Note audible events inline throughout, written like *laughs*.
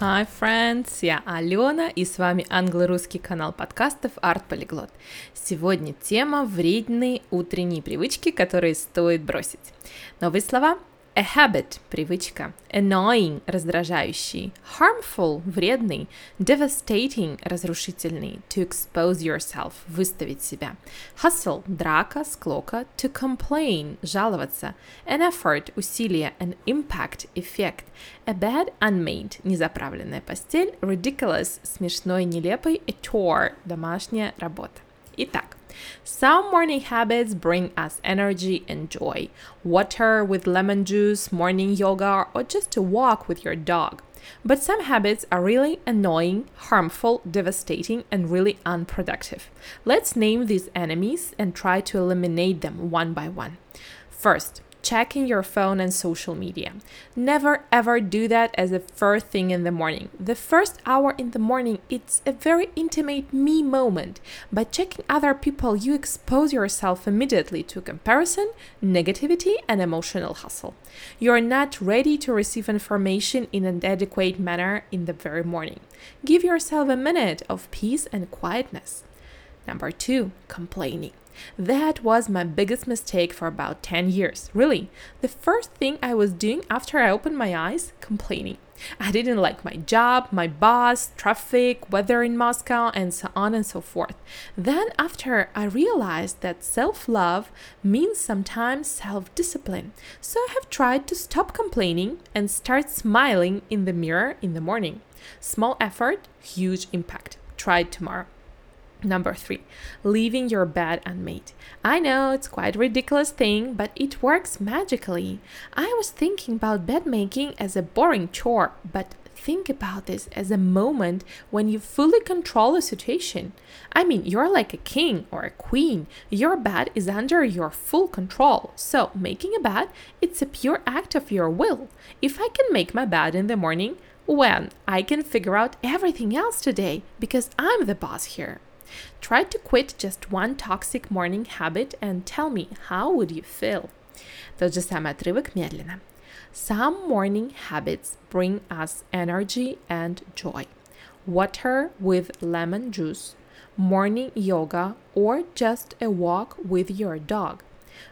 Hi, friends! Я Алена, и с вами англо-русский канал подкастов Art Polyglot. Сегодня тема вредные утренние привычки, которые стоит бросить. Новые слова A habit – привычка. Annoying – раздражающий. Harmful – вредный. Devastating – разрушительный. To expose yourself – выставить себя. Hustle – драка, склока. To complain – жаловаться. An effort – усилие. An impact – эффект. A bed unmade – незаправленная постель. Ridiculous – смешной, нелепый. A chore – домашняя работа. Итак, Some morning habits bring us energy and joy. Water with lemon juice, morning yoga, or just a walk with your dog. But some habits are really annoying, harmful, devastating, and really unproductive. Let's name these enemies and try to eliminate them one by one. First, checking your phone and social media. Never ever do that as a first thing in the morning. The first hour in the morning, it's a very intimate me moment. By checking other people, you expose yourself immediately to comparison, negativity, and emotional hustle. You're not ready to receive information in an adequate manner in the very morning. Give yourself a minute of peace and quietness. Number two, complaining. That was my biggest mistake for about 10 years. Really, the first thing I was doing after I opened my eyes, complaining. I didn't like my job, my boss, traffic, weather in Moscow, and so on and so forth. Then, after I realized that self love means sometimes self discipline, so I have tried to stop complaining and start smiling in the mirror in the morning. Small effort, huge impact. Try tomorrow. Number three, leaving your bed unmade. I know it's quite a ridiculous thing, but it works magically. I was thinking about bed making as a boring chore, but think about this as a moment when you fully control a situation. I mean, you're like a king or a queen. Your bed is under your full control. So, making a bed, it's a pure act of your will. If I can make my bed in the morning, when I can figure out everything else today because I'm the boss here. Try to quit just one toxic morning habit and tell me how would you feel. Тот же самый отрывок медленно. Some morning habits bring us energy and joy. Water with lemon juice, morning yoga, or just a walk with your dog.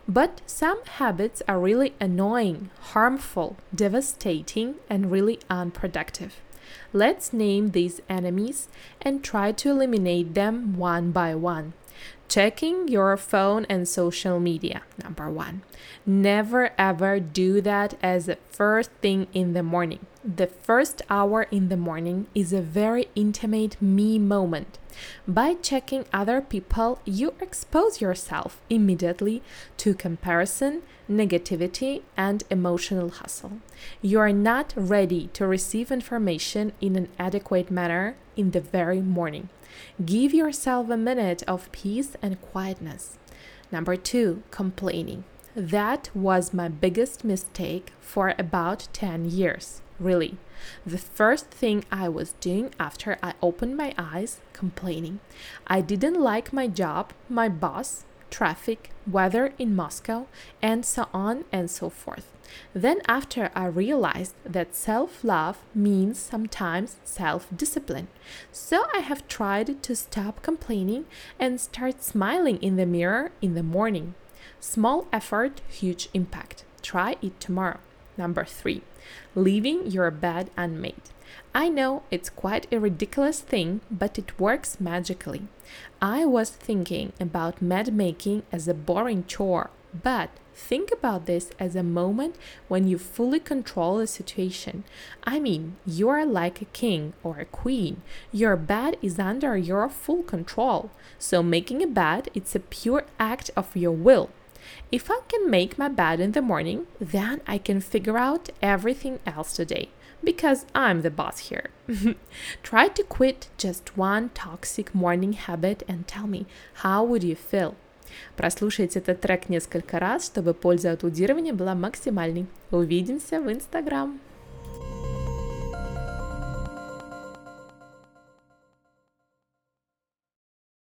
But some habits are really annoying, harmful, devastating, and really unproductive. Let's name these enemies and try to eliminate them one by one. Checking your phone and social media. Number one. Never ever do that as the first thing in the morning. The first hour in the morning is a very intimate me moment. By checking other people, you expose yourself immediately to comparison, negativity, and emotional hustle. You are not ready to receive information in an adequate manner in the very morning. Give yourself a minute of peace and quietness. Number two, complaining. That was my biggest mistake for about 10 years. Really. The first thing I was doing after I opened my eyes, complaining. I didn't like my job, my boss, traffic, weather in Moscow, and so on and so forth. Then, after I realized that self love means sometimes self discipline, so I have tried to stop complaining and start smiling in the mirror in the morning. Small effort, huge impact. Try it tomorrow. Number three, leaving your bed unmade. I know it's quite a ridiculous thing, but it works magically. I was thinking about bed making as a boring chore, but think about this as a moment when you fully control the situation. I mean, you are like a king or a queen. Your bed is under your full control. So making a bed, it's a pure act of your will. If I can make my bed in the morning, then I can figure out everything else today because I'm the boss here. *laughs* Try to quit just one toxic morning habit and tell me how would you feel? Прослушайте этот трек несколько раз, чтобы польза от аудирования была максимальной. Увидимся в Инстаграм.